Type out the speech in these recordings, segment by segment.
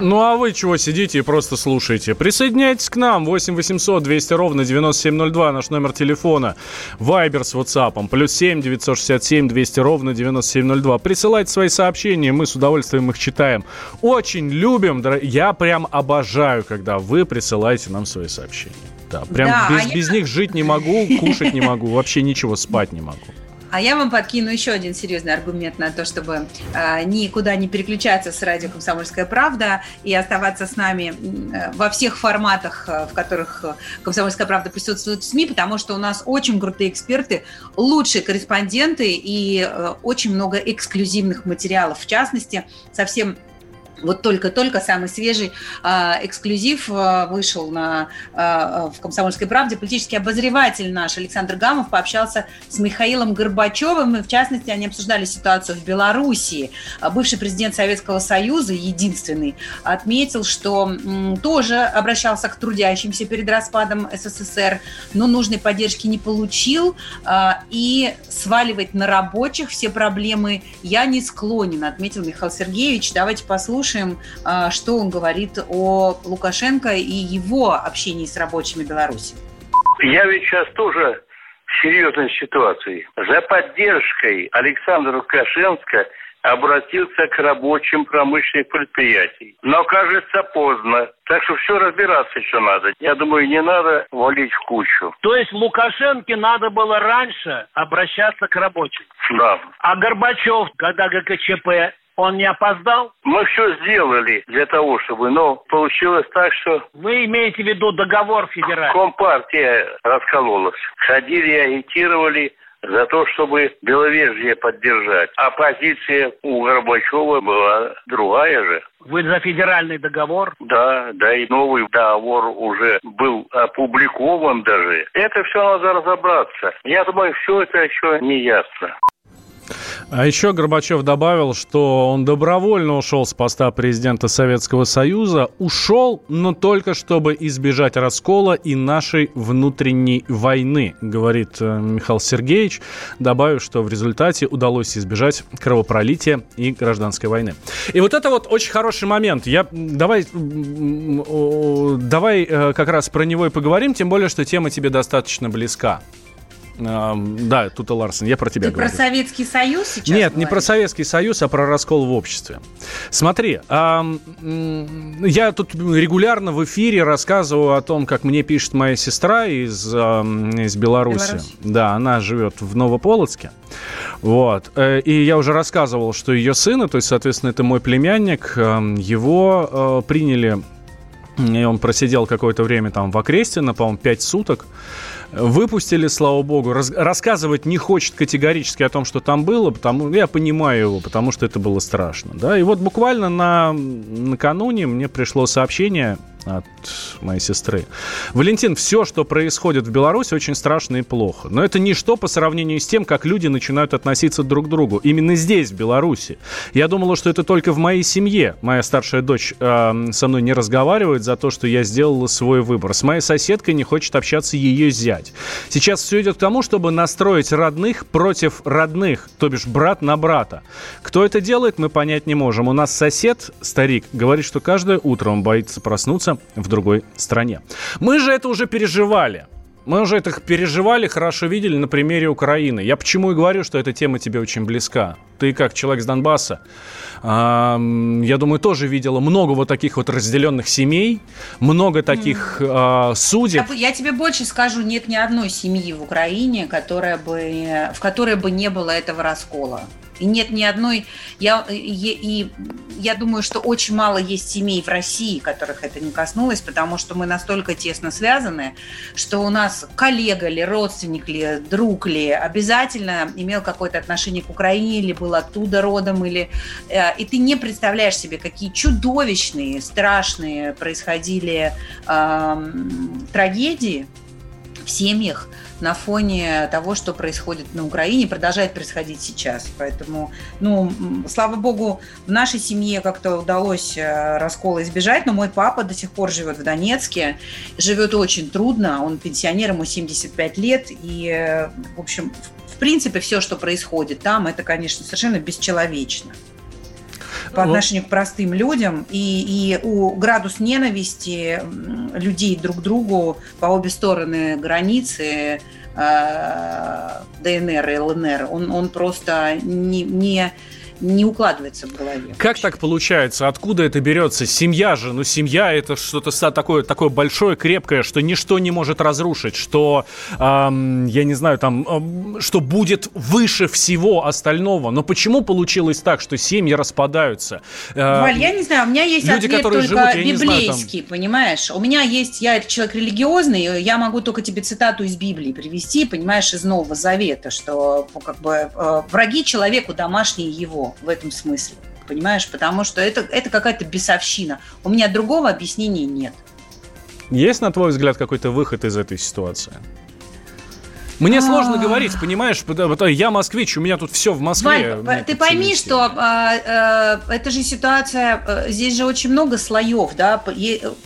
Ну а вы чего сидите и просто слушаете? Присоединяйтесь к нам. 8 800 200 ровно 9702 наш номер телефона. Вайбер с WhatsApp. Плюс 7 967 200 ровно 9702. Присылайте свои сообщения, мы с удовольствием их читаем. Очень любим. Я прям обожаю, когда вы присылаете нам свои сообщения. Да, прям да, без, а без я... них жить не могу, кушать не могу, вообще ничего спать не могу. А я вам подкину еще один серьезный аргумент на то, чтобы э, никуда не переключаться с радио «Комсомольская правда» и оставаться с нами э, во всех форматах, э, в которых «Комсомольская правда» присутствует в СМИ, потому что у нас очень крутые эксперты, лучшие корреспонденты и э, очень много эксклюзивных материалов. В частности, совсем вот только-только самый свежий э, эксклюзив э, вышел на, э, в «Комсомольской правде». Политический обозреватель наш Александр Гамов пообщался с Михаилом Горбачевым, и в частности они обсуждали ситуацию в Белоруссии. Бывший президент Советского Союза, единственный, отметил, что м, тоже обращался к трудящимся перед распадом СССР, но нужной поддержки не получил, э, и сваливать на рабочих все проблемы я не склонен, отметил Михаил Сергеевич. Давайте послушаем послушаем, а, что он говорит о Лукашенко и его общении с рабочими Беларуси. Я ведь сейчас тоже в серьезной ситуации. За поддержкой Александра Лукашенко обратился к рабочим промышленных предприятий. Но, кажется, поздно. Так что все разбираться еще надо. Я думаю, не надо валить в кучу. То есть Лукашенко надо было раньше обращаться к рабочим? Да. А Горбачев, когда ГКЧП он не опоздал? Мы все сделали для того, чтобы, но получилось так, что... Вы имеете в виду договор федеральный? Компартия раскололась. Ходили, агитировали, за то, чтобы Беловежье поддержать. А позиция у Горбачева была другая же. Вы за федеральный договор? Да, да, и новый договор уже был опубликован даже. Это все надо разобраться. Я думаю, все это еще не ясно. А еще Горбачев добавил, что он добровольно ушел с поста президента Советского Союза. Ушел, но только чтобы избежать раскола и нашей внутренней войны, говорит э, Михаил Сергеевич, добавив, что в результате удалось избежать кровопролития и гражданской войны. И вот это вот очень хороший момент. Я, давай, давай э, как раз про него и поговорим, тем более, что тема тебе достаточно близка. Да, Тута Ларсен, я про тебя Ты говорю. про Советский Союз сейчас Нет, говоришь? не про Советский Союз, а про раскол в обществе. Смотри, я тут регулярно в эфире рассказываю о том, как мне пишет моя сестра из, из Беларуси. Беларусь. Да, она живет в Новополоцке. Вот. Э, и я уже рассказывал, что ее сына, то есть, соответственно, это мой племянник, его э, приняли и он просидел какое-то время там в Окрестино, по-моему, 5 суток. Выпустили, слава богу. Раз, рассказывать не хочет категорически о том, что там было, потому я понимаю его, потому что это было страшно. Да? И вот буквально на, накануне мне пришло сообщение от моей сестры. Валентин, все, что происходит в Беларуси, очень страшно и плохо. Но это ничто по сравнению с тем, как люди начинают относиться друг к другу. Именно здесь, в Беларуси. Я думала, что это только в моей семье. Моя старшая дочь э, со мной не разговаривает за то, что я сделала свой выбор. С моей соседкой не хочет общаться ее зять. Сейчас все идет к тому, чтобы настроить родных против родных, то бишь брат на брата. Кто это делает, мы понять не можем. У нас сосед, старик, говорит, что каждое утро он боится проснуться находится в другой стране. Мы же это уже переживали. Мы уже это переживали, хорошо видели на примере Украины. Я почему и говорю, что эта тема тебе очень близка. Ты как человек с Донбасса, э, я думаю, тоже видела много вот таких вот разделенных семей, много таких э, судеб. Я, я тебе больше скажу, нет ни одной семьи в Украине, которая бы, в которой бы не было этого раскола. И нет ни одной... Я, и, и я думаю, что очень мало есть семей в России, которых это не коснулось, потому что мы настолько тесно связаны, что у нас коллега ли, родственник ли, друг ли обязательно имел какое-то отношение к Украине или был оттуда родом, или... Э, и ты не представляешь себе, какие чудовищные, страшные происходили э, трагедии в семьях, на фоне того, что происходит на Украине, продолжает происходить сейчас. Поэтому, ну, слава богу, в нашей семье как-то удалось э, раскола избежать, но мой папа до сих пор живет в Донецке, живет очень трудно, он пенсионер, ему 75 лет, и, э, в общем, в принципе, все, что происходит там, это, конечно, совершенно бесчеловечно по отношению к простым людям, и, и у градус ненависти людей друг к другу по обе стороны границы э, ДНР и ЛНР, он, он просто не, не не укладывается в голове. Как так получается? Откуда это берется? Семья же, ну семья это что-то такое, такое большое, крепкое, что ничто не может разрушить, что, эм, я не знаю, там, эм, что будет выше всего остального. Но почему получилось так, что семьи распадаются? Э, Валь, я не знаю, у меня есть люди, ответ только живут, библейский, знаю, там... понимаешь? У меня есть, я человек религиозный, я могу только тебе цитату из Библии привести, понимаешь, из Нового Завета, что как бы э, враги человеку домашние его в этом смысле, понимаешь? Потому что это, это какая-то бесовщина. У меня другого объяснения нет. Есть, на твой взгляд, какой-то выход из этой ситуации? Мне сложно говорить, понимаешь? Я москвич, у меня тут все в Москве. Валь, ты пойми, что а, а, это же ситуация, а, здесь же очень много слоев, да,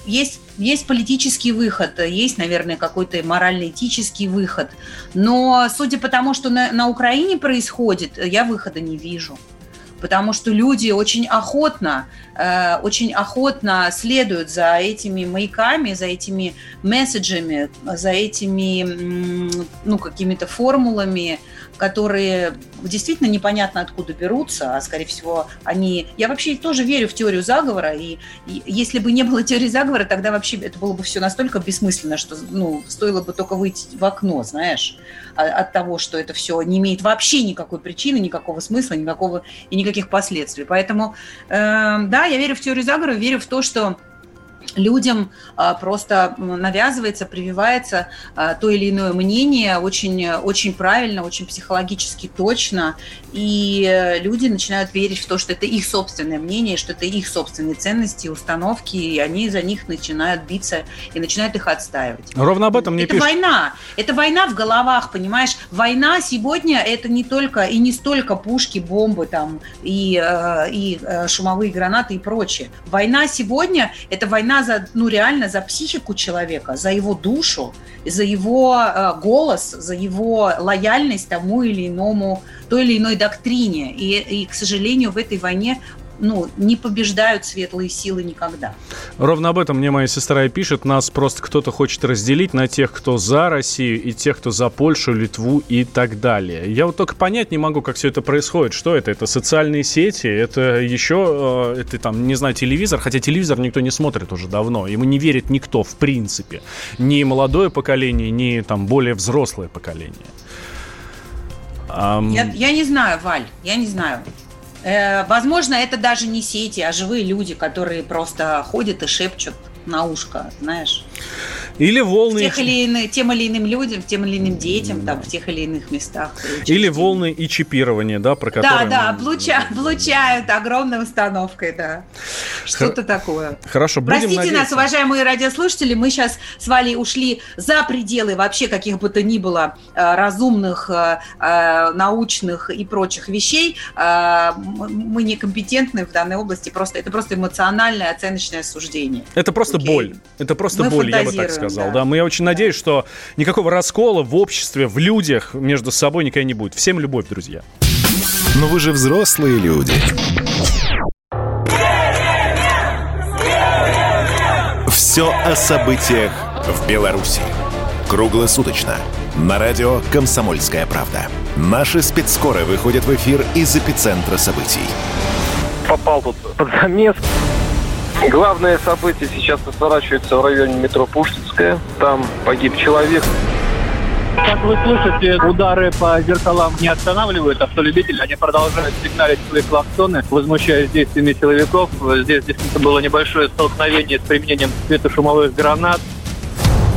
есть есть политический выход, есть, наверное, какой-то морально-этический выход, но судя по тому, что на, на Украине происходит, я выхода не вижу потому что люди очень охотно, э, очень охотно следуют за этими маяками, за этими месседжами, за этими ну, какими-то формулами, которые действительно непонятно откуда берутся, а скорее всего они... Я вообще тоже верю в теорию заговора, и, и если бы не было теории заговора, тогда вообще это было бы все настолько бессмысленно, что ну, стоило бы только выйти в окно, знаешь, от того, что это все не имеет вообще никакой причины, никакого смысла, никакого и никаких последствий. Поэтому, э, да, я верю в теорию заговора, верю в то, что людям а, просто навязывается, прививается а, то или иное мнение очень, очень правильно, очень психологически точно, и люди начинают верить в то, что это их собственное мнение, что это их собственные ценности, установки, и они за них начинают биться и начинают их отстаивать. Ровно об этом мне Это пишут. война. Это война в головах, понимаешь? Война сегодня это не только и не столько пушки, бомбы там и, э, и э, шумовые гранаты и прочее. Война сегодня это война за, ну реально за психику человека, за его душу, за его э, голос, за его лояльность тому или иному, той или иной доктрине. И, и к сожалению, в этой войне ну, не побеждают светлые силы никогда. Ровно об этом мне моя сестра и пишет. Нас просто кто-то хочет разделить на тех, кто за Россию, и тех, кто за Польшу, Литву и так далее. Я вот только понять не могу, как все это происходит. Что это? Это социальные сети? Это еще, э, это там, не знаю, телевизор? Хотя телевизор никто не смотрит уже давно. Ему не верит никто, в принципе. Ни молодое поколение, ни там более взрослое поколение. Я, я не знаю, Валь, я не знаю. Э, возможно, это даже не сети, а живые люди, которые просто ходят и шепчут на ушко, знаешь. Или волны... Тех или иных, тем или иным людям, тем или иным детям, там, в тех или иных местах. Или волны и чипирование, да, про которые... Да, да, облуча... облучают огромной установкой, да. Что-то Х... такое. Хорошо, будем Простите надеяться. нас, уважаемые радиослушатели, мы сейчас с Валей ушли за пределы вообще каких бы то ни было э, разумных, э, э, научных и прочих вещей. Мы некомпетентны в данной области, просто это просто эмоциональное оценочное суждение. Это просто Окей. боль. Это просто мы боль, я бы так сказал сказал, да. да. Мы очень надеюсь, что никакого раскола в обществе, в людях между собой никогда не будет. Всем любовь, друзья. Но вы же взрослые люди. Все о событиях в Беларуси. Круглосуточно. На радио «Комсомольская правда». Наши спецскоры выходят в эфир из эпицентра событий. Попал тут под замес. Главное событие сейчас разворачивается в районе метро Пушкинская. Там погиб человек. Как вы слышите, удары по зеркалам не останавливают автолюбителей. Они продолжают сигналить свои клаксоны, возмущаясь действиями силовиков. Здесь действительно было небольшое столкновение с применением светошумовых гранат.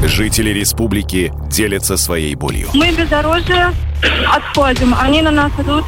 Жители республики делятся своей болью. Мы бездорожье отходим. Они на нас идут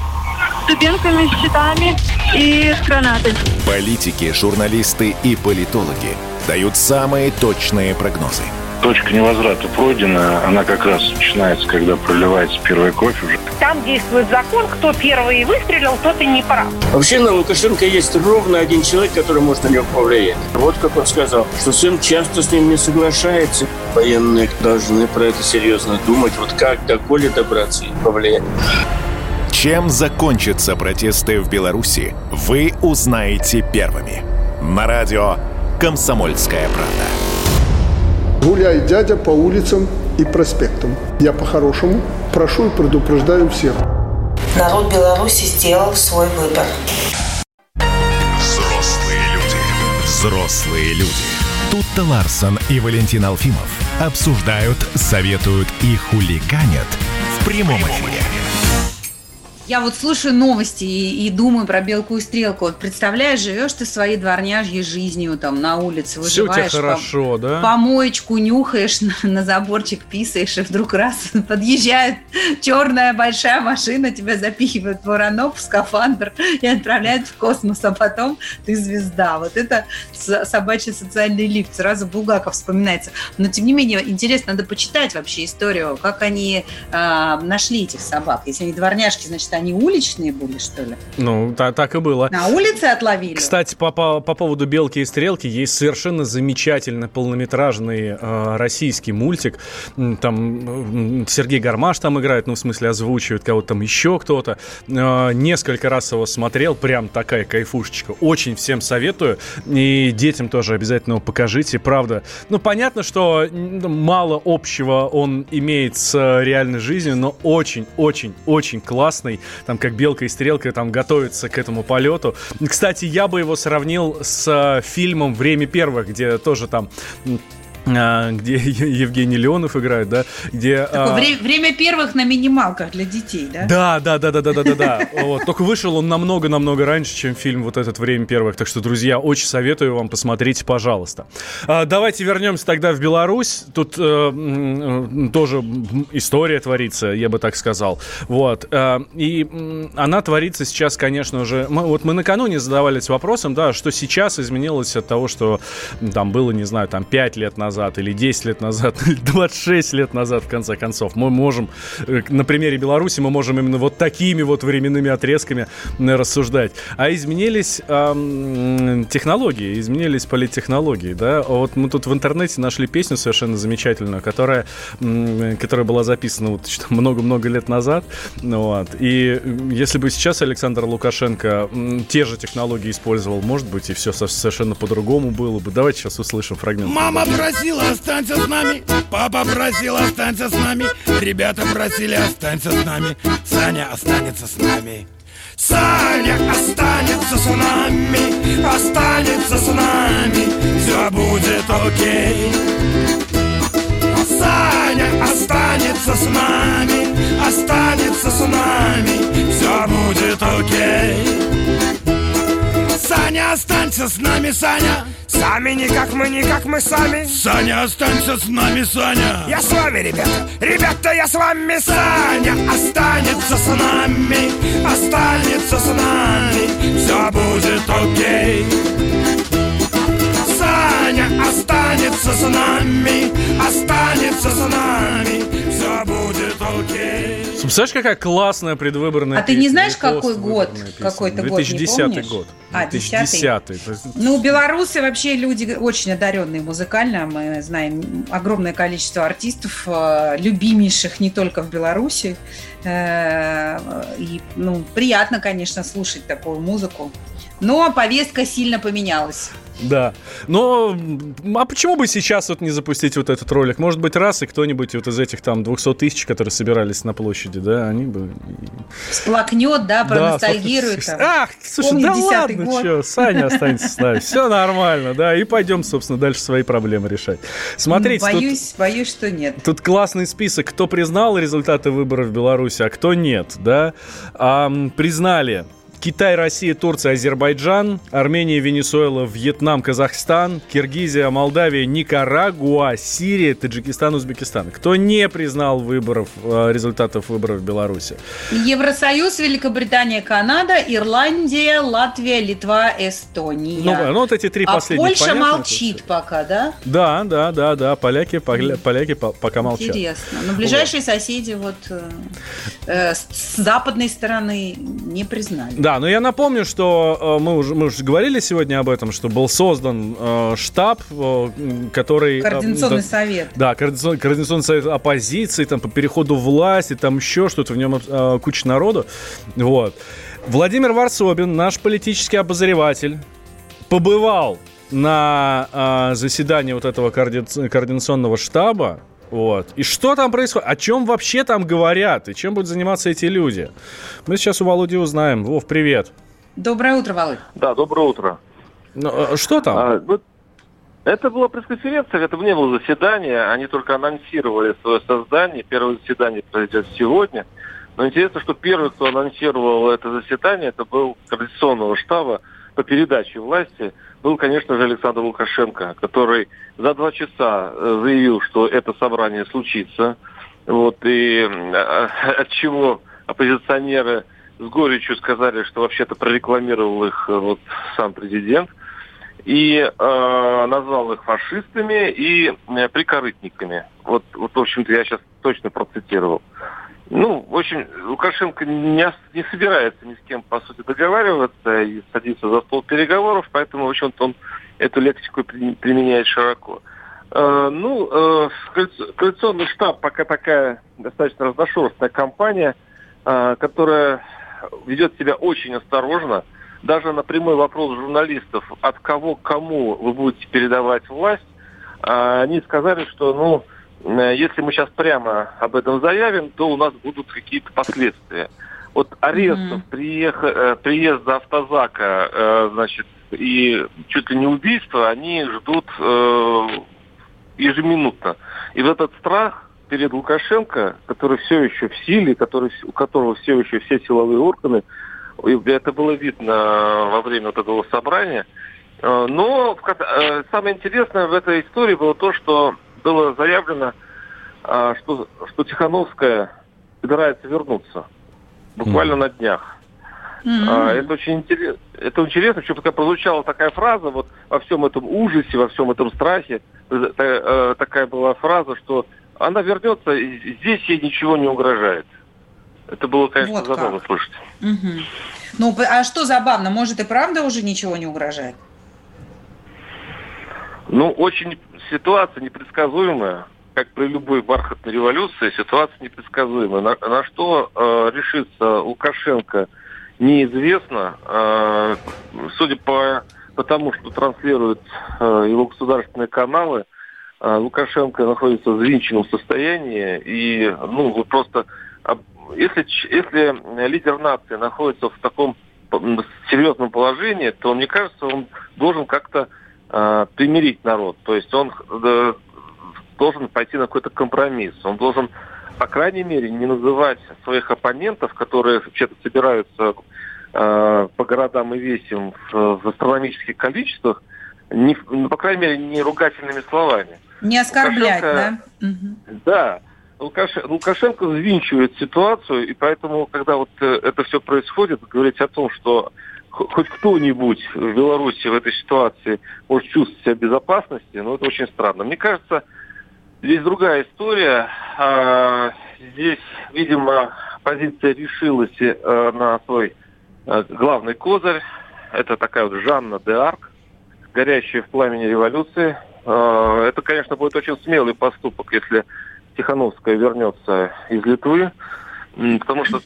дубинками, щитами и с гранатами. Политики, журналисты и политологи дают самые точные прогнозы. Точка невозврата пройдена, она как раз начинается, когда проливается первая кровь уже. Там действует закон, кто первый выстрелил, тот и не прав. Вообще на Лукашенко есть ровно один человек, который может на него повлиять. Вот как он сказал, что сын часто с ним не соглашается. Военные должны про это серьезно думать, вот как до Коли добраться и повлиять. Чем закончатся протесты в Беларуси, вы узнаете первыми. На радио «Комсомольская правда». Гуляй, дядя, по улицам и проспектам. Я по-хорошему прошу и предупреждаю всех. Народ Беларуси сделал свой выбор. Взрослые люди. Взрослые люди. Тут-то Ларсон и Валентин Алфимов обсуждают, советуют и хулиганят в прямом эфире. Я вот слушаю новости и, и думаю про белку и стрелку. Вот представляешь, живешь ты своей дворняжьей жизнью там на улице, Все у тебя выживаешь, хорошо, пом- да? помоечку нюхаешь, на, на заборчик писаешь, и вдруг раз подъезжает черная большая машина, тебя запихивает воронок, в скафандр и отправляет в космос, а потом ты звезда. Вот это собачий социальный лифт. Сразу Булгаков вспоминается. Но, тем не менее, интересно, надо почитать вообще историю, как они э, нашли этих собак. Если они дворняжки, значит, они уличные были, что ли? Ну, та- так и было. На улице отловили? Кстати, по, по, по поводу «Белки и стрелки» есть совершенно замечательный полнометражный э, российский мультик. Там Сергей Гармаш там играет, ну, в смысле, озвучивает кого-то там еще кто-то. Э, несколько раз его смотрел, прям такая кайфушечка. Очень всем советую. И детям тоже обязательно его покажите, правда. Ну, понятно, что мало общего он имеет с э, реальной жизнью, но очень-очень-очень классный. Там как белка и стрелка там готовится к этому полету. Кстати, я бы его сравнил с э, фильмом «Время первых», где тоже там где Евгений Леонов играет, да, где... Такое а, вре- время первых на минималках для детей, да? да, да, да, да, да, да, да, да. Вот. Только вышел он намного-намного раньше, чем фильм вот этот «Время первых». Так что, друзья, очень советую вам, посмотрите, пожалуйста. А, давайте вернемся тогда в Беларусь. Тут э, э, тоже история творится, я бы так сказал. Вот. Э, и она творится сейчас, конечно же... Мы, вот мы накануне задавались вопросом, да, что сейчас изменилось от того, что там было, не знаю, там 5 лет назад или 10 лет назад, или 26 лет назад, в конце концов. Мы можем, э, на примере Беларуси, мы можем именно вот такими вот временными отрезками э, рассуждать. А изменились технологии, изменились политтехнологии, да. Вот мы тут в интернете нашли песню совершенно замечательную, которая, м, которая была записана вот много-много лет назад. Вот. И э, если бы сейчас Александр Лукашенко те же технологии использовал, может быть, и все совершенно по-другому было бы. Давайте сейчас услышим фрагмент. Мама просила, останься с нами. Папа просил, останься с нами. Ребята просили, останься с нами. Саня останется с нами. Саня останется с нами, останется с нами, все будет окей. Саня останется с нами, останется с нами, все будет окей. Саня, останься с нами, Саня. Сами не как мы, не как мы сами. Саня, останься с нами, Саня. Я с вами, ребята. Ребята, я с вами. Саня останется с нами, останется с нами, все будет окей. Саня останется с нами, останется с нами, все будет. Представляешь, какая классная предвыборная А ты не знаешь, какой год? песня. Какой-то год, не 2010 помнишь? год. А, 2010. То есть Ну, белорусы вообще люди очень одаренные музыкально. Мы знаем огромное количество артистов, э, любимейших не только в Беларуси. Э, И, ну, приятно, конечно, слушать такую музыку. Но повестка сильно поменялась. Да. Но а почему бы сейчас вот не запустить вот этот ролик? Может быть, раз и кто-нибудь вот из этих там 200 тысяч, которые собирались на площади, да, они бы... Сплакнет, да, проностальгирует. Да, Ах, слушай, да ладно, год. что, Саня останется с нами. Все нормально, да, и пойдем, собственно, дальше свои проблемы решать. Смотрите, боюсь, тут, боюсь, что нет. Тут классный список, кто признал результаты выборов в Беларуси, а кто нет, да. А, признали Китай, Россия, Турция, Азербайджан, Армения, Венесуэла, Вьетнам, Казахстан, Киргизия, Молдавия, Никарагуа, Сирия, Таджикистан, Узбекистан. Кто не признал выборов, э, результатов выборов в Беларуси? Евросоюз, Великобритания, Канада, Ирландия, Латвия, Литва, Эстония. Ну, ну вот эти три а последних. Польша понятно, молчит пока, да? Да, да, да, да. Поляки, поля, поляки пока молчат. Интересно. Но ближайшие вот. соседи вот э, э, с западной стороны не признали. Да, но я напомню, что э, мы уже мы уже говорили сегодня об этом, что был создан э, штаб, э, который э, координационный да, совет. Да, координационный, координационный совет оппозиции, там по переходу власти, там еще что-то в нем э, куча народу, вот. Владимир Варсобин, наш политический обозреватель, побывал на э, заседании вот этого координационного штаба, вот. И что там происходит? О чем вообще там говорят? И чем будут заниматься эти люди? Мы сейчас у Володи узнаем. Вов, привет. Доброе утро, Володь. Да, доброе утро. Ну, а что там? А, ну, это была пресс-конференция, это не было заседание. Они только анонсировали свое создание. Первое заседание произойдет сегодня. Но интересно, что первый, кто анонсировал это заседание, это был координационного штаба по передаче власти – был, конечно же, Александр Лукашенко, который за два часа э, заявил, что это собрание случится. Вот, и э, от чего оппозиционеры с горечью сказали, что вообще-то прорекламировал их э, вот сам президент и э, назвал их фашистами и э, прикорытниками. Вот, вот, в общем-то, я сейчас точно процитировал. Ну, в общем, Лукашенко не, не собирается ни с кем, по сути, договариваться и садиться за стол переговоров, поэтому, в общем-то, он эту лексику применяет широко. Э, ну, э, коалиционный штаб пока такая достаточно разношерстная компания, э, которая ведет себя очень осторожно. Даже на прямой вопрос журналистов, от кого кому вы будете передавать власть, э, они сказали, что, ну, если мы сейчас прямо об этом заявим, то у нас будут какие-то последствия. Вот арестов, mm-hmm. приех... Э, приезда автозака, э, значит, и чуть ли не убийства, они ждут ежеминутно. И вот этот страх перед Лукашенко, который все еще в силе, который, у которого все еще все силовые органы, это было видно во время вот этого собрания. Но самое интересное в этой истории было то, что было заявлено, а, что, что Тихановская собирается вернуться буквально mm. на днях. Mm-hmm. Это очень интересно. Это интересно, что пока прозвучала такая фраза, вот во всем этом ужасе, во всем этом страхе, э, э, такая была фраза, что она вернется, и здесь ей ничего не угрожает. Это было, конечно, вот забавно слышать. Угу. Ну, а что забавно? Может, и правда уже ничего не угрожает? Ну, очень ситуация непредсказуемая, как при любой бархатной революции, ситуация непредсказуемая. На, на что э, решится Лукашенко, неизвестно. Э, судя по, по тому, что транслируют э, его государственные каналы, э, Лукашенко находится в взвинченном состоянии. И, ну, просто, если, если лидер нации находится в таком серьезном положении, то, мне кажется, он должен как-то э, примирить народ. То есть он э, должен пойти на какой-то компромисс. Он должен, по крайней мере, не называть своих оппонентов, которые вообще-то собираются э, по городам и весим в, в астрономических количествах, не, ну, по крайней мере, не ругательными словами. Не оскорблять, Лукашенко, да? Да. Лукашенко, Лукашенко взвинчивает ситуацию, и поэтому, когда вот э, это все происходит, говорить о том, что хоть кто-нибудь в Беларуси в этой ситуации может чувствовать себя в безопасности, но это очень странно. Мне кажется, здесь другая история. А, здесь, видимо, позиция решилась э, на свой э, главный козырь. Это такая вот Жанна де Арк, горящая в пламени революции. А, это, конечно, будет очень смелый поступок, если Тихановская вернется из Литвы. Потому что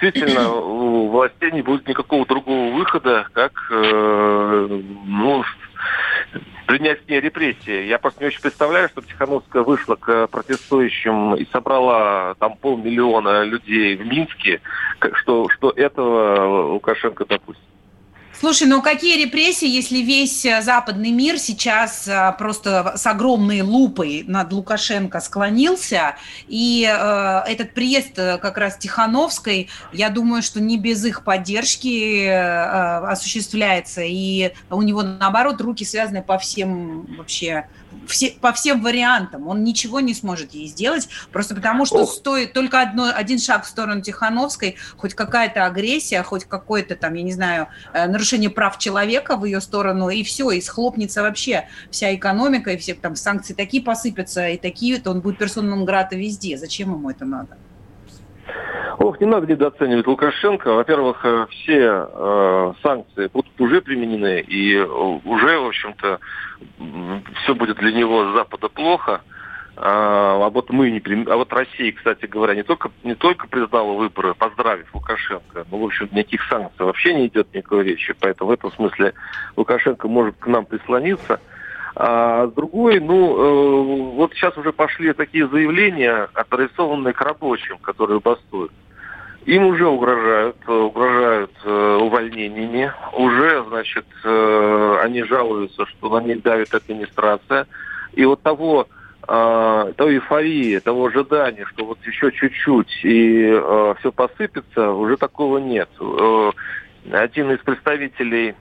действительно у властей не будет никакого другого выхода, как э, ну, принять с ней репрессии. Я просто не очень представляю, что Тихановская вышла к протестующим и собрала там полмиллиона людей в Минске, что, что этого Лукашенко допустит. Слушай, ну какие репрессии, если весь э, западный мир сейчас э, просто с огромной лупой над Лукашенко склонился, и э, этот приезд э, как раз Тихановской, я думаю, что не без их поддержки э, осуществляется, и у него наоборот руки связаны по всем вообще все, по всем вариантам. Он ничего не сможет ей сделать, просто потому что Ох. стоит только одно, один шаг в сторону Тихановской, хоть какая-то агрессия, хоть какое-то там, я не знаю, э, нарушение прав человека в ее сторону, и все, и схлопнется вообще вся экономика, и все там санкции такие посыпятся, и такие, то он будет персоном грата везде. Зачем ему это надо? Ох, не надо недооценивать Лукашенко. Во-первых, э, все э, санкции будут уже применены, и уже, в общем-то, все будет для него с Запада плохо. А, а вот мы не а вот Россия, кстати говоря, не только не только признала выборы, поздравив Лукашенко, но в общем никаких санкций вообще не идет никакой речи, поэтому в этом смысле Лукашенко может к нам прислониться. А с другой, ну, э, вот сейчас уже пошли такие заявления, адресованные к рабочим, которые бастуют. Им уже угрожают, угрожают э, увольнениями, уже, значит, э, они жалуются, что на них давит администрация. И вот того, э, той эйфории, того ожидания, что вот еще чуть-чуть и э, все посыпется, уже такого нет. Э, один из представителей э,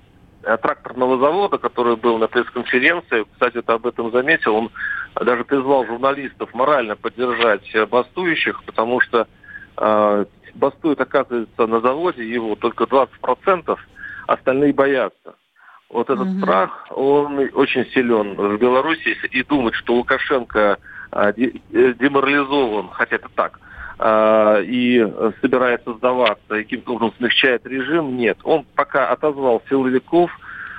тракторного завода, который был на пресс-конференции, кстати, ты об этом заметил, он даже призвал журналистов морально поддержать бастующих, потому что э, бастует, оказывается, на заводе его только 20%, остальные боятся. Вот этот угу. страх, он очень силен в Беларуси. И думать, что Лукашенко э, деморализован, хотя это так, а, и собирается сдаваться, и каким-то образом смягчает режим, нет. Он пока отозвал силовиков,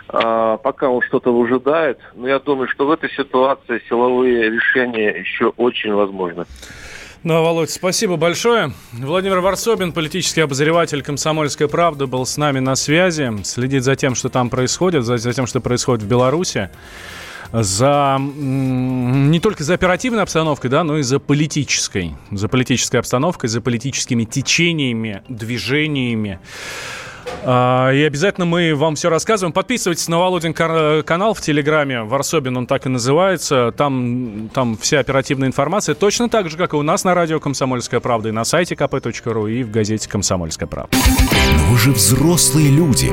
а, пока он что-то выжидает, но я думаю, что в этой ситуации силовые решения еще очень возможны. Ну, Володь, спасибо большое. Владимир Варсобин, политический обозреватель «Комсомольской правды», был с нами на связи. Следит за тем, что там происходит, за, за тем, что происходит в Беларуси. За не только за оперативной обстановкой, да, но и за политической. За политической обстановкой, за политическими течениями, движениями. А, и обязательно мы вам все рассказываем. Подписывайтесь на Володин канал в Телеграме. Варсобин он так и называется. Там, там вся оперативная информация. Точно так же, как и у нас на радио «Комсомольская правда» и на сайте kp.ru и в газете «Комсомольская правда». Но вы же взрослые люди.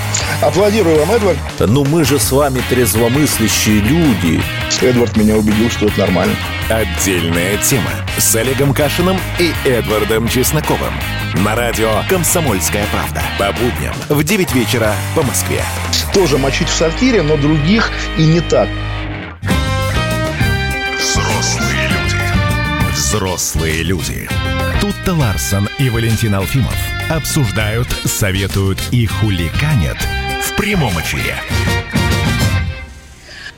Аплодирую вам, Эдвард. Ну мы же с вами трезвомыслящие люди. Эдвард меня убедил, что это нормально. Отдельная тема с Олегом Кашиным и Эдвардом Чесноковым. На радио «Комсомольская правда». По будням в 9 вечера по Москве. Тоже мочить в сортире, но других и не так. Взрослые люди. Взрослые люди. Тут-то Ларсон и Валентин Алфимов обсуждают, советуют и хуликанят – в прямом эфире.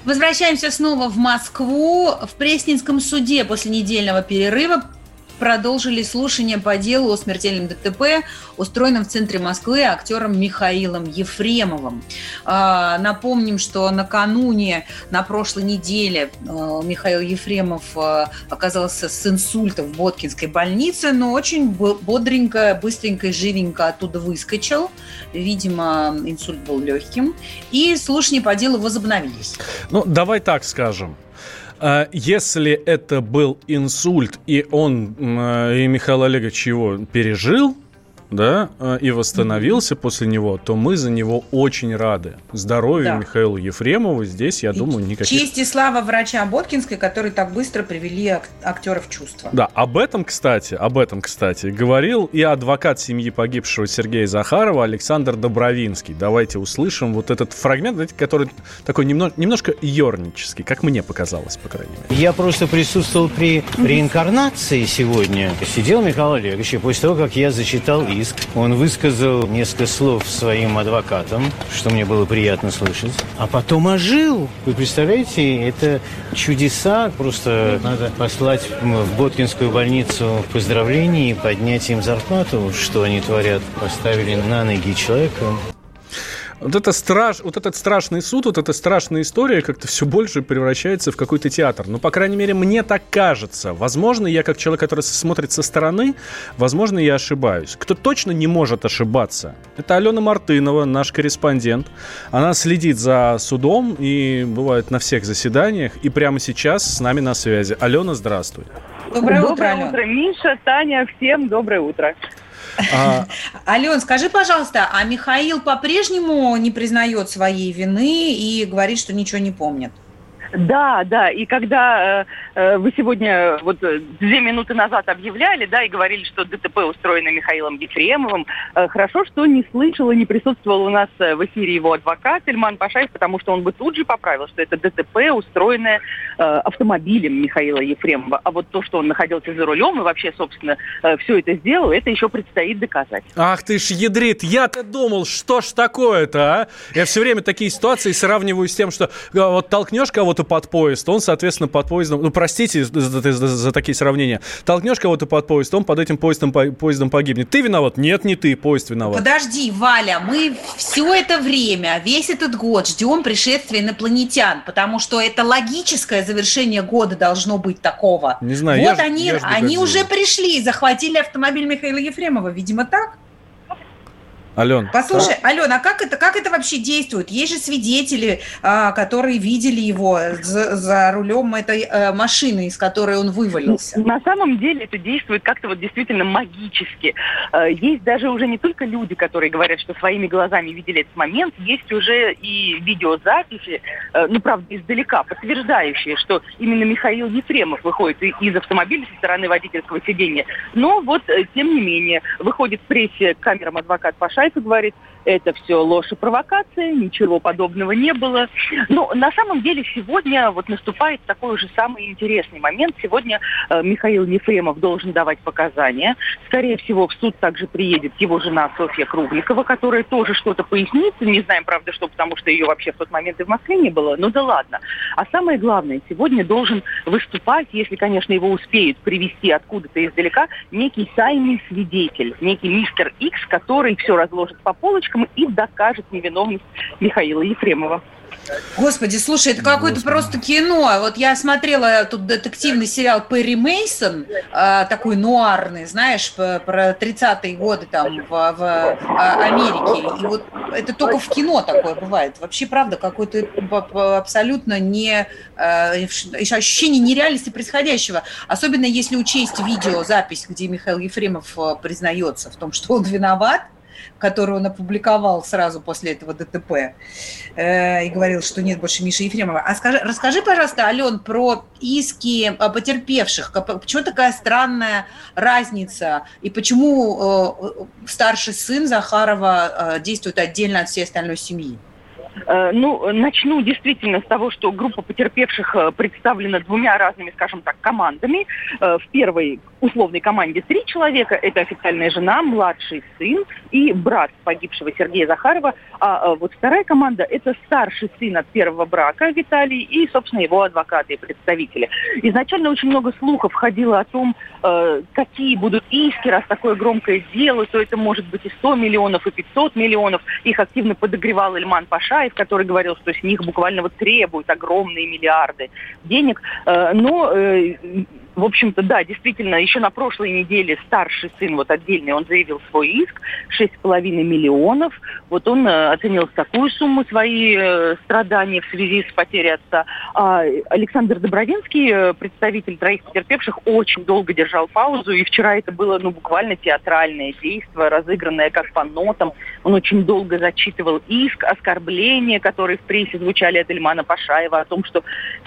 Возвращаемся снова в Москву. В Пресненском суде после недельного перерыва продолжили слушание по делу о смертельном ДТП, устроенном в центре Москвы актером Михаилом Ефремовым. А, напомним, что накануне, на прошлой неделе, а, Михаил Ефремов а, оказался с инсультом в Боткинской больнице, но очень бодренько, быстренько и живенько оттуда выскочил. Видимо, инсульт был легким. И слушания по делу возобновились. Ну, давай так скажем. А если это был инсульт, и он, и Михаил Олегович его пережил, да, э, и восстановился mm-hmm. после него, то мы за него очень рады. Здоровья да. Михаилу Ефремову здесь, я и думаю, никаких... Честь и слава врача Боткинской, которые так быстро привели ак- актера в чувство. Да, об этом, кстати, об этом, кстати, говорил и адвокат семьи погибшего Сергея Захарова Александр Добровинский. Давайте услышим вот этот фрагмент, знаете, который такой немного, немножко ернический, как мне показалось, по крайней мере. Я просто присутствовал при реинкарнации сегодня. Сидел Михаил Олегович, и после того, как я зачитал иск, он высказал несколько слов своим адвокатам, что мне было приятно слышать, а потом ожил. Вы представляете, это чудеса, просто надо послать в Боткинскую больницу поздравления и поднять им зарплату, что они творят. Поставили на ноги человека, вот, это страш, вот этот страшный суд, вот эта страшная история как-то все больше превращается в какой-то театр. Ну, по крайней мере, мне так кажется. Возможно, я как человек, который смотрит со стороны, возможно, я ошибаюсь. Кто точно не может ошибаться, это Алена Мартынова, наш корреспондент. Она следит за судом и бывает на всех заседаниях. И прямо сейчас с нами на связи. Алена, здравствуй. Доброе, доброе утро, утро, Миша, Таня, всем доброе утро. А... Ален, скажи, пожалуйста, а Михаил по-прежнему не признает своей вины и говорит, что ничего не помнит? Да, да. И когда э, э вы сегодня вот э, две минуты назад объявляли, да, и говорили, что ДТП устроено Михаилом Ефремовым, э, хорошо, что не слышал и не присутствовал у нас э, в эфире его адвокат Ильман Пашаев, потому что он бы тут же поправил, что это ДТП, устроенное э, автомобилем Михаила Ефремова. А вот то, что он находился за рулем и вообще, собственно, э, все это сделал, это еще предстоит доказать. Ах ты ж ядрит, я-то думал, что ж такое-то, а? Я все время такие ситуации сравниваю с тем, что вот толкнешь кого-то кого-то под поезд, он, соответственно, под поездом... Ну, простите за, за, за, за такие сравнения. Толкнешь кого-то под поезд, он под этим поездом, по, поездом погибнет. Ты виноват? Нет, не ты, поезд виноват. Подожди, Валя, мы все это время, весь этот год ждем пришествия инопланетян, потому что это логическое завершение года должно быть такого. Не знаю, вот я они, я они уже пришли, захватили автомобиль Михаила Ефремова, видимо, так? Ален. Послушай, да? Ален, а как это, как это вообще действует? Есть же свидетели, а, которые видели его за, за рулем этой а, машины, из которой он вывалился. На самом деле это действует как-то вот действительно магически. А, есть даже уже не только люди, которые говорят, что своими глазами видели этот момент, есть уже и видеозаписи, а, ну, правда, издалека, подтверждающие, что именно Михаил Ефремов выходит из автомобиля со стороны водительского сидения. Но вот, э, тем не менее, выходит в прессе камерам адвокат Паша Шайка говорит, это все ложь и провокация, ничего подобного не было. Но на самом деле сегодня вот наступает такой уже самый интересный момент. Сегодня э, Михаил Ефремов должен давать показания. Скорее всего, в суд также приедет его жена Софья Кругликова, которая тоже что-то пояснит. Не знаем, правда, что, потому что ее вообще в тот момент и в Москве не было. Ну да ладно. А самое главное, сегодня должен выступать, если, конечно, его успеют привести откуда-то издалека, некий тайный свидетель, некий мистер Икс, который все разложит по полочкам полицейскому и докажет невиновность Михаила Ефремова. Господи, слушай, это какое-то просто кино. Вот я смотрела тут детективный сериал Перри Мейсон, э, такой нуарный, знаешь, про 30-е годы там в, в а, Америке. И вот это только в кино такое бывает. Вообще, правда, какое-то абсолютно не э, ощущение нереальности происходящего. Особенно если учесть видеозапись, где Михаил Ефремов признается в том, что он виноват которую он опубликовал сразу после этого ДТП, э, и говорил, что нет больше Миши Ефремова. А скажи, расскажи, пожалуйста, Ален, про иски э, потерпевших. Почему такая странная разница? И почему э, старший сын Захарова действует отдельно от всей остальной семьи? Э, ну, начну действительно с того, что группа потерпевших э, представлена двумя разными, скажем так, командами. Э, в первой условной команде три человека. Это официальная жена, младший сын и брат погибшего Сергея Захарова. А вот вторая команда – это старший сын от первого брака Виталий и, собственно, его адвокаты и представители. Изначально очень много слухов ходило о том, какие будут иски, раз такое громкое дело, то это может быть и 100 миллионов, и 500 миллионов. Их активно подогревал Ильман Пашаев, который говорил, что с них буквально вот требуют огромные миллиарды денег. Э, но э, в общем-то, да, действительно, еще на прошлой неделе старший сын, вот отдельный, он заявил свой иск, 6,5 миллионов. Вот он э, оценил такую сумму свои э, страдания в связи с потерей отца. А Александр Добровинский, э, представитель троих потерпевших, очень долго держал паузу, и вчера это было, ну, буквально театральное действие, разыгранное как по нотам. Он очень долго зачитывал иск, оскорбления, которые в прессе звучали от Ильмана Пашаева, о том, что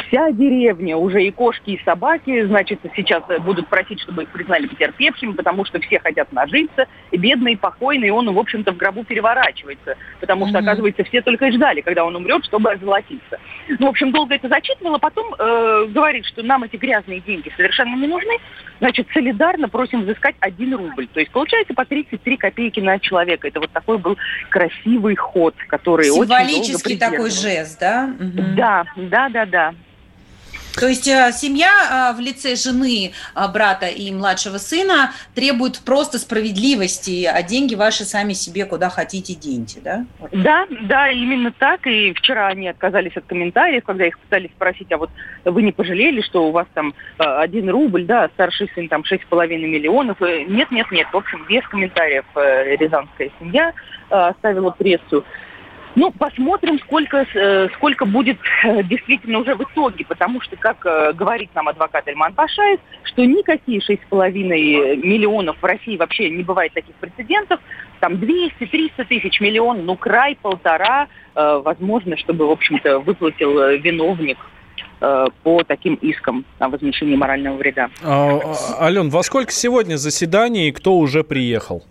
вся деревня, уже и кошки, и собаки, значит, сейчас будут просить, чтобы их признали потерпевшими, потому что все хотят нажиться, и бедный, и покойный, он, в общем-то, в гробу переворачивается, потому что, оказывается, все только и ждали, когда он умрет, чтобы озолотиться. Ну, в общем, долго это зачитывала, потом э, говорит, что нам эти грязные деньги совершенно не нужны, значит, солидарно просим взыскать 1 рубль. То есть получается по 33 копейки на человека. Это вот такой был красивый ход, который Символический очень долго такой жест, да? Да, да, да, да. То есть э, семья э, в лице жены, э, брата и младшего сына требует просто справедливости, а деньги ваши сами себе куда хотите деньте, да? Да, да, именно так. И вчера они отказались от комментариев, когда их пытались спросить, а вот вы не пожалели, что у вас там один рубль, да, старший сын там шесть с половиной миллионов? Нет, нет, нет. В общем, без комментариев рязанская семья оставила прессу. Ну, посмотрим, сколько, э, сколько будет э, действительно уже в итоге, потому что, как э, говорит нам адвокат Эльман Пашаев, что никакие 6,5 миллионов в России вообще не бывает таких прецедентов. Там 200-300 тысяч миллион, ну, край полтора, возможно, чтобы, в общем-то, выплатил виновник по таким искам о возмещении морального вреда. А, а, Ален, во сколько сегодня заседание и кто уже приехал?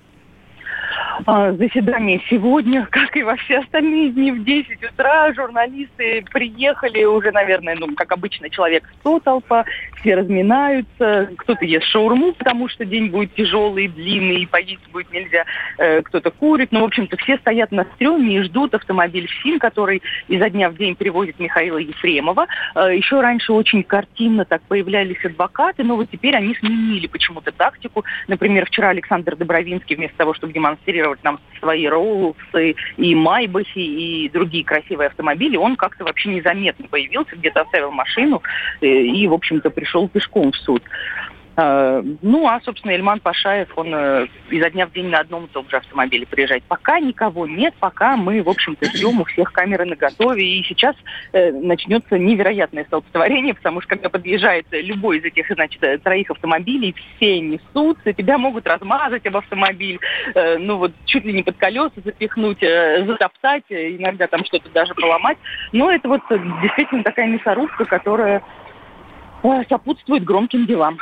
А, заседание сегодня, как и во все остальные дни в 10 утра. Журналисты приехали уже, наверное, ну, как обычно, человек 100 толпа. Все разминаются. Кто-то ест шаурму, потому что день будет тяжелый, длинный, и поесть будет нельзя. Э, кто-то курит. Ну, в общем-то, все стоят на стреме и ждут автомобиль ФСИН, который изо дня в день привозит Михаила Ефремова. Э, еще раньше очень картинно так появлялись адвокаты, но вот теперь они сменили почему-то тактику. Например, вчера Александр Добровинский вместо того, чтобы демонстрировать демонстрировать нам свои Роулсы и Майбахи и другие красивые автомобили, он как-то вообще незаметно появился, где-то оставил машину э, и, в общем-то, пришел пешком в суд. Э, ну, а, собственно, Эльман Пашаев, он э, изо дня в день на одном и том же автомобиле приезжает. Пока никого нет, пока мы, в общем-то, ждем, у всех камеры на готове. И сейчас э, начнется невероятное столпотворение, потому что когда подъезжает любой из этих, значит, троих автомобилей, все несутся, тебя могут размазать об автомобиль, э, ну вот чуть ли не под колеса запихнуть, э, затоптать, иногда там что-то даже поломать. Но это вот действительно такая мясорубка, которая сопутствует громким делам.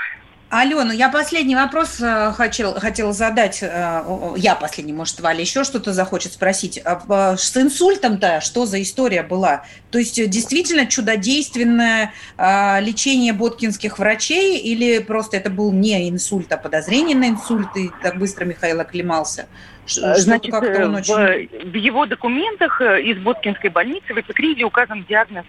Алена, я последний вопрос э, хотел, хотела задать. Э, я последний, может, Валя еще что-то захочет спросить. А, с инсультом-то что за история была? То есть э, действительно чудодейственное лечение боткинских врачей или просто это был не инсульт, а подозрение на инсульт, и так быстро Михаил оклемался? Значит, в, очень... в его документах из Боткинской больницы в эпикризе указан диагноз,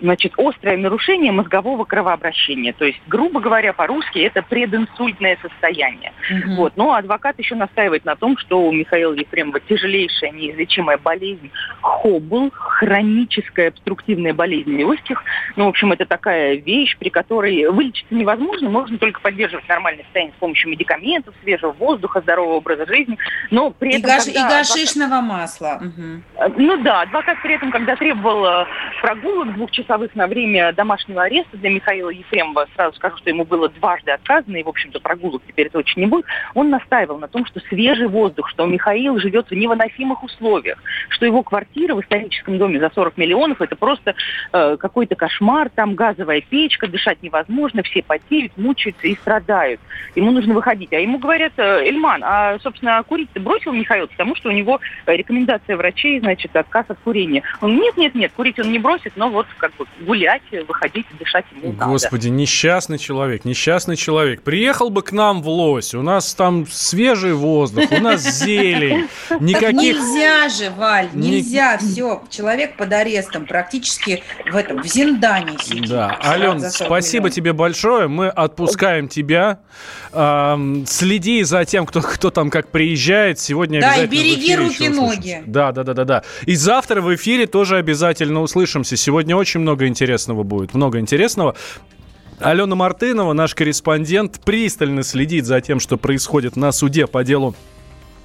значит, острое нарушение мозгового кровообращения. То есть, грубо говоря, по по-русски это прединсультное состояние. Угу. Вот. Но адвокат еще настаивает на том, что у Михаила Ефремова тяжелейшая неизлечимая болезнь ХОБЛ, хроническая обструктивная болезнь легких. Ну, в общем, это такая вещь, при которой вылечиться невозможно, можно только поддерживать нормальное состояние с помощью медикаментов, свежего воздуха, здорового образа жизни. Но при этом, и, гаш... и гашишного адвокат... масла. Угу. Ну да, адвокат при этом, когда требовал э, прогулок двухчасовых на время домашнего ареста для Михаила Ефремова, сразу скажу, что ему было дважды отказано, и, в общем-то, прогулок теперь точно не будет, он настаивал на том, что свежий воздух, что Михаил живет в невыносимых условиях, что его квартира в историческом доме за 40 миллионов – это просто э, какой-то кошмар, там газовая печка, дышать невозможно, все потеют, мучаются и страдают. Ему нужно выходить. А ему говорят, э, Эльман, а, собственно, курить бросил Михаил, потому что у него рекомендация врачей, значит, отказ от курения. Он, нет, нет, нет, курить он не бросит, но вот как бы гулять, выходить, дышать ему Господи, надо. несчастный человек, несчастный человек. Приехал бы к нам в Лось, у нас там свежий воздух, у нас зелень, никаких... Нельзя же, Валь, нельзя, все, человек под арестом, практически в этом, в Зиндане сидит. Да, Ален, спасибо тебе большое, мы отпускаем тебя, эм, следи за тем, кто, кто там как приезжает, сегодня да, обязательно Да, и береги руки-ноги. Да, да, да, да, да. И завтра в эфире тоже обязательно услышимся, сегодня очень много интересного будет, много интересного. Алена Мартынова, наш корреспондент, пристально следит за тем, что происходит на суде по делу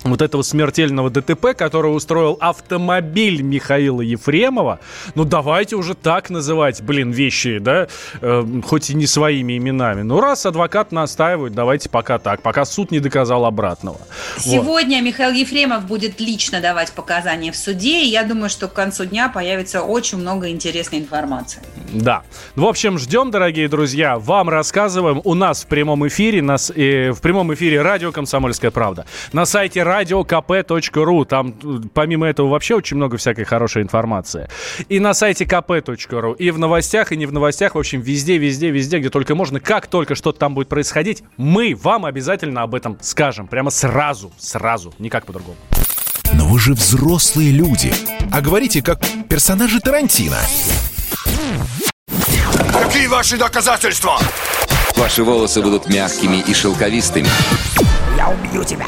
вот этого смертельного ДТП, который устроил автомобиль Михаила Ефремова. Ну, давайте уже так называть, блин, вещи, да, э, хоть и не своими именами. Ну, раз адвокат настаивает, давайте пока так, пока суд не доказал обратного. Сегодня вот. Михаил Ефремов будет лично давать показания в суде, и я думаю, что к концу дня появится очень много интересной информации. Да. В общем, ждем, дорогие друзья, вам рассказываем. У нас в прямом эфире, нас, э, в прямом эфире радио «Комсомольская правда». На сайте radiokp.ru. Там помимо этого вообще очень много всякой хорошей информации. И на сайте kp.ru. И в новостях, и не в новостях. В общем, везде, везде, везде, где только можно. Как только что-то там будет происходить, мы вам обязательно об этом скажем. Прямо сразу, сразу. Никак по-другому. Но вы же взрослые люди. А говорите, как персонажи Тарантино. Какие ваши доказательства? Ваши волосы будут мягкими и шелковистыми. Я убью тебя.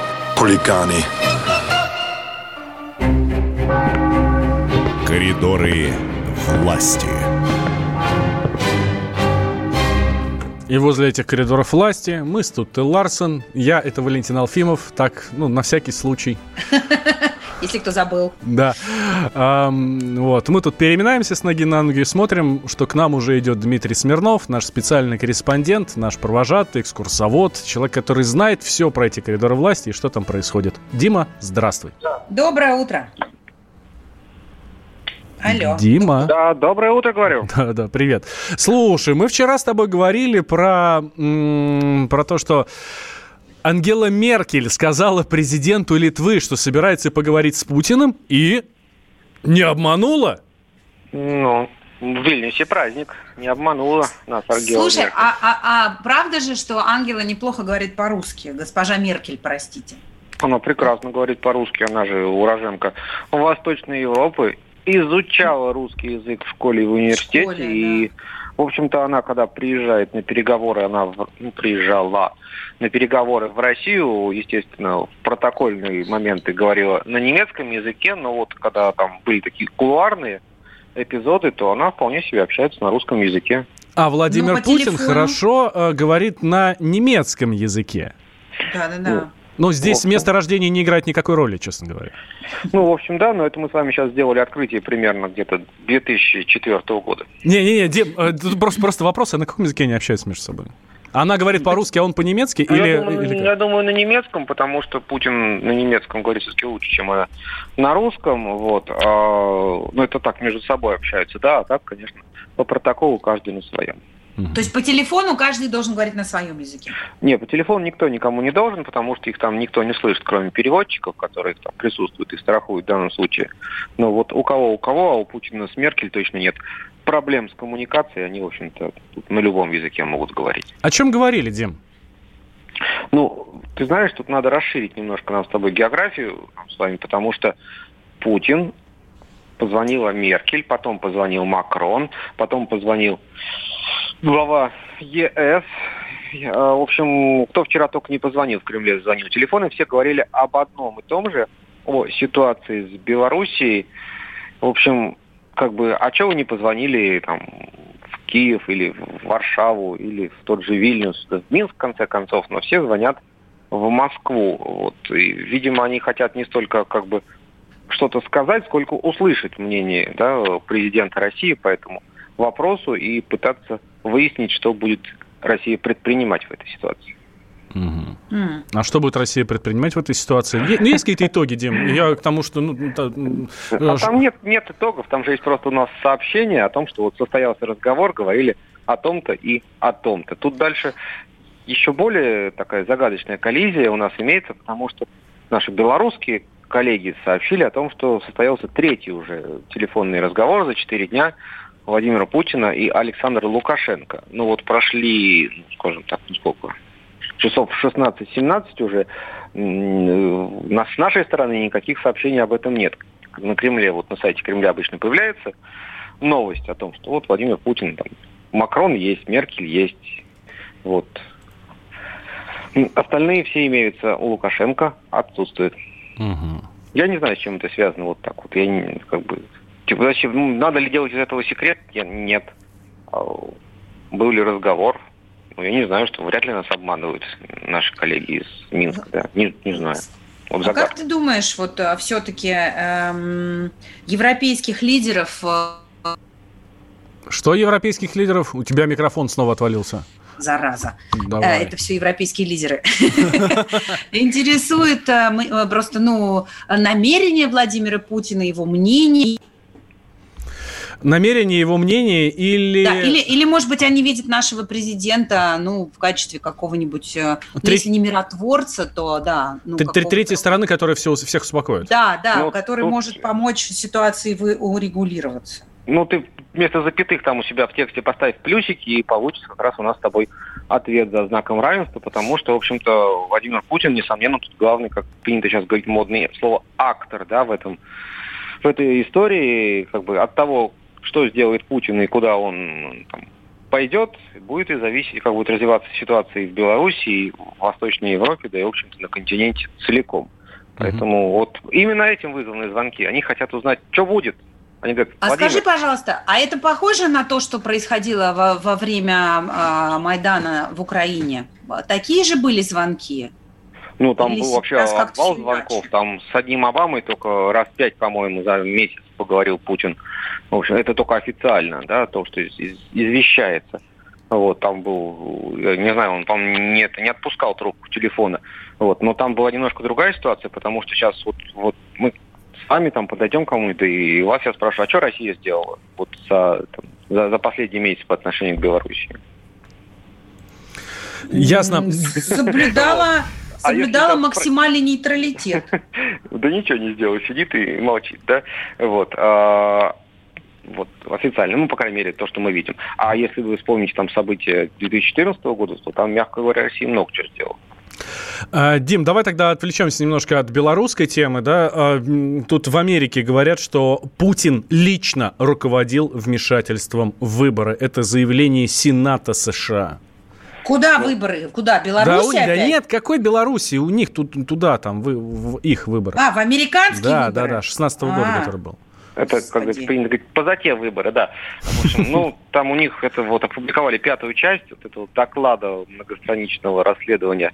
хулиганы. Коридоры власти. И возле этих коридоров власти мы, Стут Ларсон, я, это Валентин Алфимов, так, ну, на всякий случай. если кто забыл. Да. вот. Мы тут переминаемся с ноги на ноги, смотрим, что к нам уже идет Дмитрий Смирнов, наш специальный корреспондент, наш провожатый, экскурсовод, человек, который знает все про эти коридоры власти и что там происходит. Дима, здравствуй. Доброе утро. Алло. Дима. Да, доброе утро, говорю. Да, да, привет. Слушай, мы вчера с тобой говорили про, про то, что Ангела Меркель сказала президенту Литвы, что собирается поговорить с Путиным, и не обманула. Ну, в Вильнюсе праздник. Не обманула нас Ангела Слушай, Меркель. А, а, а правда же, что Ангела неплохо говорит по-русски? Госпожа Меркель, простите. Она прекрасно говорит по-русски, она же уроженка Восточной Европы. Изучала русский язык в школе и в университете. В школе, и, да. В общем-то, она, когда приезжает на переговоры, она ну, приезжала на переговоры в Россию, естественно, в протокольные моменты говорила на немецком языке, но вот когда там были такие кулуарные эпизоды, то она вполне себе общается на русском языке. А Владимир ну, Путин телефону... хорошо э, говорит на немецком языке. Да, да, да. Но здесь место рождения не играет никакой роли, честно говоря. Ну, в общем, да, но это мы с вами сейчас сделали открытие примерно где-то 2004 года. Не-не-не, Дим, э, тут просто, просто вопрос, а на каком языке они общаются между собой? Она говорит по-русски, а он по-немецки? Я, или, думаю, или я думаю, на немецком, потому что Путин на немецком говорит все-таки лучше, чем она на русском. Вот. А, ну, это так, между собой общаются, да, а так, конечно, по протоколу каждый на своем. То есть по телефону каждый должен говорить на своем языке? Нет, по телефону никто никому не должен, потому что их там никто не слышит, кроме переводчиков, которые там присутствуют и страхуют в данном случае. Но вот у кого, у кого, а у Путина с Меркель точно нет проблем с коммуникацией, они, в общем-то, на любом языке могут говорить. О чем говорили, Дим? Ну, ты знаешь, тут надо расширить немножко нам с тобой географию с вами, потому что Путин позвонила Меркель, потом позвонил Макрон, потом позвонил глава ЕС. А, в общем, кто вчера только не позвонил в Кремле, звонил телефоны, все говорили об одном и том же, о ситуации с Белоруссией. В общем, как бы, а чего вы не позвонили там в Киев или в Варшаву или в тот же Вильнюс, в Минск, в конце концов, но все звонят в Москву. Вот. И, видимо, они хотят не столько как бы что-то сказать, сколько услышать мнение да, президента России по этому вопросу и пытаться выяснить, что будет Россия предпринимать в этой ситуации. Угу. Mm. А что будет Россия предпринимать в этой ситуации? Ну, есть какие-то итоги, Дим? Я к тому, что... Ну, та... А там нет, нет итогов, там же есть просто у нас сообщение о том, что вот состоялся разговор, говорили о том-то и о том-то. Тут дальше еще более такая загадочная коллизия у нас имеется, потому что наши белорусские коллеги сообщили о том, что состоялся третий уже телефонный разговор за четыре дня Владимира Путина и Александра Лукашенко. Ну вот прошли, ну, скажем так, ну сколько, часов 16-17 уже. С нашей стороны никаких сообщений об этом нет. На Кремле, вот на сайте Кремля обычно появляется новость о том, что вот Владимир Путин, там, Макрон есть, Меркель есть. Вот. Остальные все имеются у Лукашенко, отсутствуют. Угу. Я не знаю, с чем это связано вот так вот. Я не, как бы, типа, зачем, ну, надо ли делать из этого секрет? Я, нет. А, был ли разговор? Ну, я не знаю, что вряд ли нас обманывают наши коллеги из Минска, да. Не, не знаю. Вот а как ты думаешь, вот а, все-таки эм, европейских лидеров... Э, что европейских лидеров? У тебя микрофон снова отвалился зараза. Давай. Это все европейские лидеры. Интересует э, э, просто ну, намерение Владимира Путина, его мнение. Намерение, его мнение или... Да, или, или, может быть, они видят нашего президента ну, в качестве какого-нибудь, э, ну, Треть... если не миротворца, то да. Ну, Третьей стороны, которая все, всех успокоит. Да, да, ну, который тут... может помочь ситуации урегулироваться. Ну, ты вместо запятых там у себя в тексте поставь плюсики, и получится как раз у нас с тобой ответ за знаком равенства, потому что, в общем-то, Владимир Путин, несомненно, тут главный, как принято сейчас говорить модное слово, актор, да, в этом в этой истории, как бы от того, что сделает Путин и куда он там, пойдет, будет и зависеть, как будет развиваться ситуация и в Беларуси, и в Восточной Европе, да и, в общем-то, на континенте целиком. Поэтому mm-hmm. вот именно этим вызваны звонки. Они хотят узнать, что будет, они говорят, а скажи, пожалуйста, а это похоже на то, что происходило во, во время э, Майдана в Украине? Такие же были звонки? Ну, там Или был вообще обвал звонков. Там с одним Обамой только раз пять, по-моему, за месяц поговорил Путин. В общем, это только официально, да, то, что извещается. Вот, там был, я не знаю, он, по-моему, не, не отпускал трубку телефона. Вот, но там была немножко другая ситуация, потому что сейчас вот, вот мы сами там подойдем кому-то, и вас я спрашиваю, а что Россия сделала вот за, там, за, за последний месяц по отношению к Беларуси? Ясно. Соблюдала а соблюдала максимальный нейтралитет. Да ничего не сделал, сидит и молчит, да? Вот. А, вот официально, ну, по крайней мере, то, что мы видим. А если вы вспомните там события 2014 года, то там, мягко говоря, Россия много чего сделала. А, Дим, давай тогда отвлечемся немножко от белорусской темы. Да? А, тут в Америке говорят, что Путин лично руководил вмешательством в выборы. Это заявление Сената США. Куда выборы? Куда? Беларусь да, да нет, какой Беларуси? У них тут, туда, там, вы, в их выборы. А, в американские да, выборы? Да, да, 16 -го года, который был. Это, как говорится, принято говорить, позате выбора, да. В общем, ну, там у них это вот опубликовали пятую часть вот этого доклада многостраничного расследования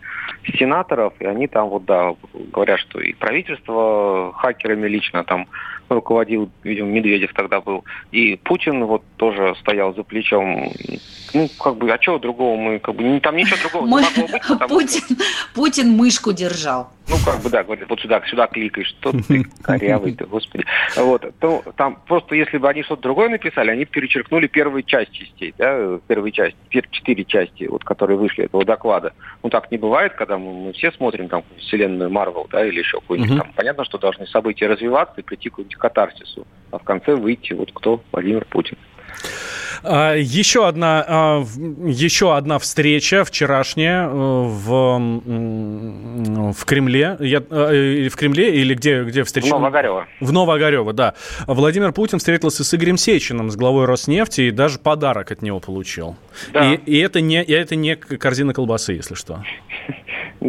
сенаторов, и они там вот, да, говорят, что и правительство хакерами лично там руководил, видимо, Медведев тогда был, и Путин вот тоже стоял за плечом. Ну, как бы, а чего другого мы, как бы, там ничего другого Мы... не могло быть. Путин, что... Путин мышку держал. Ну, как бы, да, говорит, вот сюда, сюда кликай, что ты корявый ты, господи. Вот, то там просто, если бы они что-то другое написали, они перечеркнули первую часть частей, да, первые части, четыре части, вот, которые вышли этого доклада. Ну, так не бывает, когда мы, мы все смотрим там вселенную Марвел, да, или еще какой-нибудь там. Понятно, что должны события развиваться и прийти к катарсису, а в конце выйти вот кто? Владимир Путин. А, еще одна, а, еще одна встреча вчерашняя э, в, в Кремле. Я, э, в Кремле или где, где встреча? В Новоогарево. В Новоогарево, да. Владимир Путин встретился с Игорем Сечиным, с главой Роснефти, и даже подарок от него получил. Да. И, и, это не, и это не корзина колбасы, если что.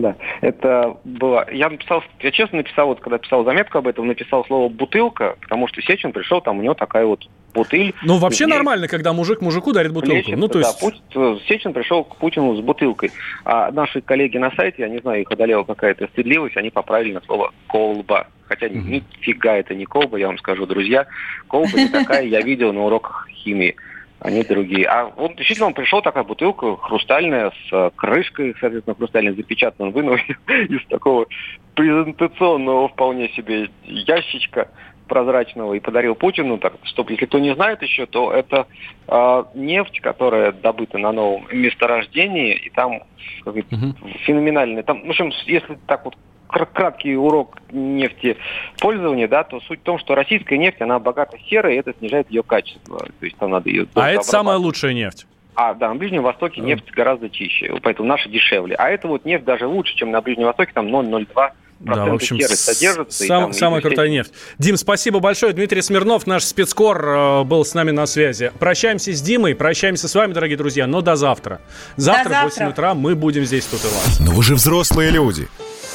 Да, это было... Я написал, я честно написал, вот когда писал заметку об этом, написал слово «бутылка», потому что Сечин пришел, там у него такая вот бутыль. Ну, вообще где... нормально, когда мужик мужику дарит бутылку. Лечится, ну, то есть... да, Путин, Сечин пришел к Путину с бутылкой. А наши коллеги на сайте, я не знаю, их одолела какая-то стыдливость, они поправили на слово «колба». Хотя mm-hmm. нифига это не колба, я вам скажу, друзья. Колба не такая, я видел на уроках химии они другие. А вот действительно он пришел, такая бутылка хрустальная, с э, крышкой, соответственно, хрустальной запечатанной, он вынул из такого презентационного вполне себе ящичка. прозрачного и подарил Путину, так, чтобы, если кто не знает еще, то это э, нефть, которая добыта на новом месторождении, и там как угу. феноменальная. Там, в общем, если так вот краткий урок нефти пользования, да, то суть в том, что российская нефть, она богата серой, и это снижает ее качество. То есть там надо ее... А это самая лучшая нефть? А, да, на Ближнем Востоке нефть гораздо чище, поэтому наша дешевле. А это вот нефть даже лучше, чем на Ближнем Востоке, там 0,02 да, в общем, содержится. Сам, там, самая крутая нефть. Дим, спасибо большое. Дмитрий Смирнов, наш спецкор, э, был с нами на связи. Прощаемся с Димой, прощаемся с вами, дорогие друзья, но до завтра. Завтра, до завтра. в 8 утра мы будем здесь тут и вас. Но вы же взрослые люди.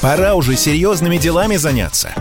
Пора уже серьезными делами заняться.